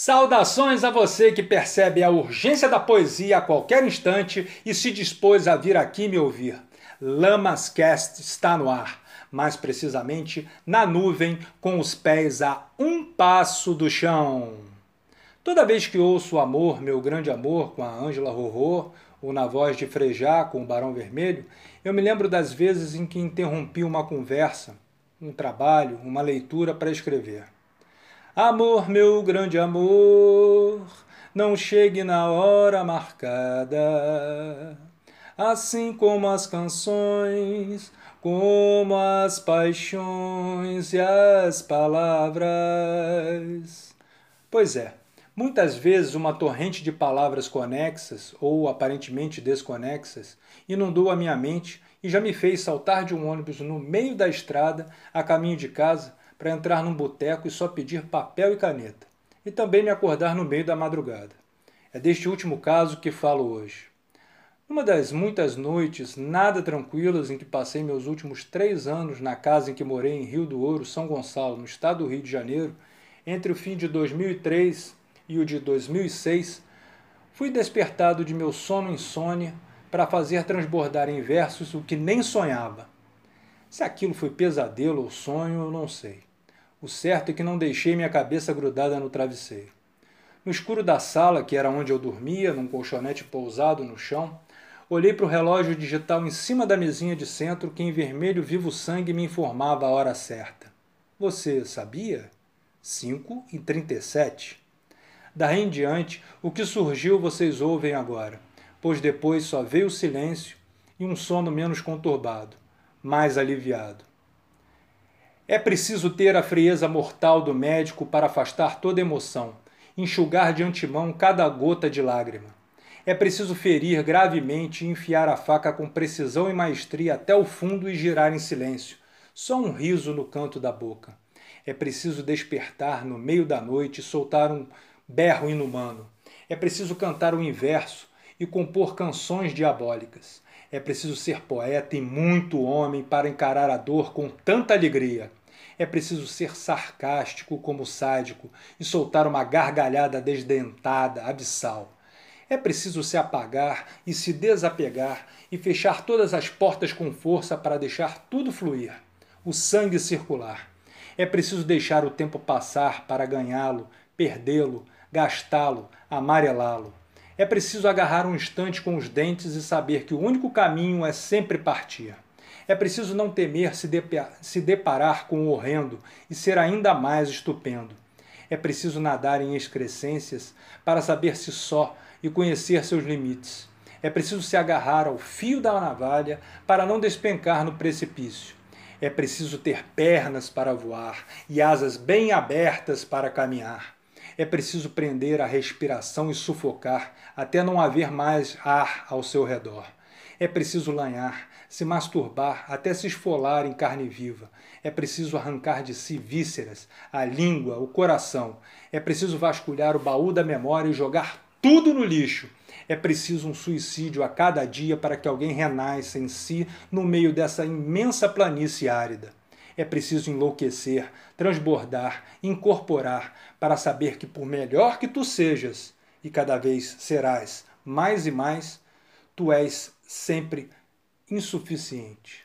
Saudações a você que percebe a urgência da poesia a qualquer instante e se dispôs a vir aqui me ouvir. Lamascast está no ar, mais precisamente na nuvem, com os pés a um passo do chão. Toda vez que ouço o amor, meu grande amor, com a Ângela Rorô, ou na voz de Frejá com o Barão Vermelho, eu me lembro das vezes em que interrompi uma conversa, um trabalho, uma leitura para escrever. Amor, meu grande amor, não chegue na hora marcada. Assim como as canções, como as paixões e as palavras. Pois é, muitas vezes uma torrente de palavras conexas ou aparentemente desconexas inundou a minha mente e já me fez saltar de um ônibus no meio da estrada a caminho de casa para entrar num boteco e só pedir papel e caneta, e também me acordar no meio da madrugada. É deste último caso que falo hoje. Numa das muitas noites nada tranquilas em que passei meus últimos três anos na casa em que morei em Rio do Ouro, São Gonçalo, no estado do Rio de Janeiro, entre o fim de 2003 e o de 2006, fui despertado de meu sono insônia para fazer transbordar em versos o que nem sonhava. Se aquilo foi pesadelo ou sonho, eu não sei. O certo é que não deixei minha cabeça grudada no travesseiro. No escuro da sala, que era onde eu dormia, num colchonete pousado no chão, olhei para o relógio digital em cima da mesinha de centro que em vermelho vivo sangue me informava a hora certa. Você sabia? 5 e 37. Daí em diante, o que surgiu vocês ouvem agora, pois depois só veio o silêncio e um sono menos conturbado, mais aliviado. É preciso ter a frieza mortal do médico para afastar toda emoção, enxugar de antemão cada gota de lágrima. É preciso ferir gravemente e enfiar a faca com precisão e maestria até o fundo e girar em silêncio, só um riso no canto da boca. É preciso despertar no meio da noite e soltar um berro inumano. É preciso cantar o inverso e compor canções diabólicas. É preciso ser poeta e muito homem para encarar a dor com tanta alegria. É preciso ser sarcástico como sádico e soltar uma gargalhada desdentada, abissal. É preciso se apagar e se desapegar e fechar todas as portas com força para deixar tudo fluir, o sangue circular. É preciso deixar o tempo passar para ganhá-lo, perdê-lo, gastá-lo, amarelá-lo. É preciso agarrar um instante com os dentes e saber que o único caminho é sempre partir. É preciso não temer se deparar com o horrendo e ser ainda mais estupendo. É preciso nadar em excrescências para saber-se só e conhecer seus limites. É preciso se agarrar ao fio da navalha para não despencar no precipício. É preciso ter pernas para voar e asas bem abertas para caminhar. É preciso prender a respiração e sufocar até não haver mais ar ao seu redor. É preciso lanhar, se masturbar até se esfolar em carne viva. É preciso arrancar de si vísceras, a língua, o coração. É preciso vasculhar o baú da memória e jogar tudo no lixo. É preciso um suicídio a cada dia para que alguém renasça em si no meio dessa imensa planície árida. É preciso enlouquecer, transbordar, incorporar, para saber que, por melhor que tu sejas, e cada vez serás mais e mais, tu és sempre insuficiente.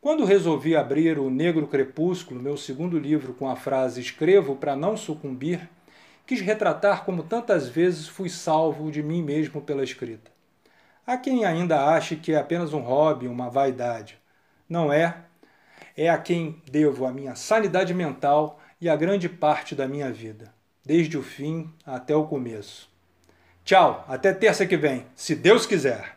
Quando resolvi abrir O Negro Crepúsculo, meu segundo livro, com a frase Escrevo para não sucumbir, quis retratar como tantas vezes fui salvo de mim mesmo pela escrita. Há quem ainda ache que é apenas um hobby, uma vaidade. Não é. É a quem devo a minha sanidade mental e a grande parte da minha vida, desde o fim até o começo. Tchau, até terça que vem, se Deus quiser.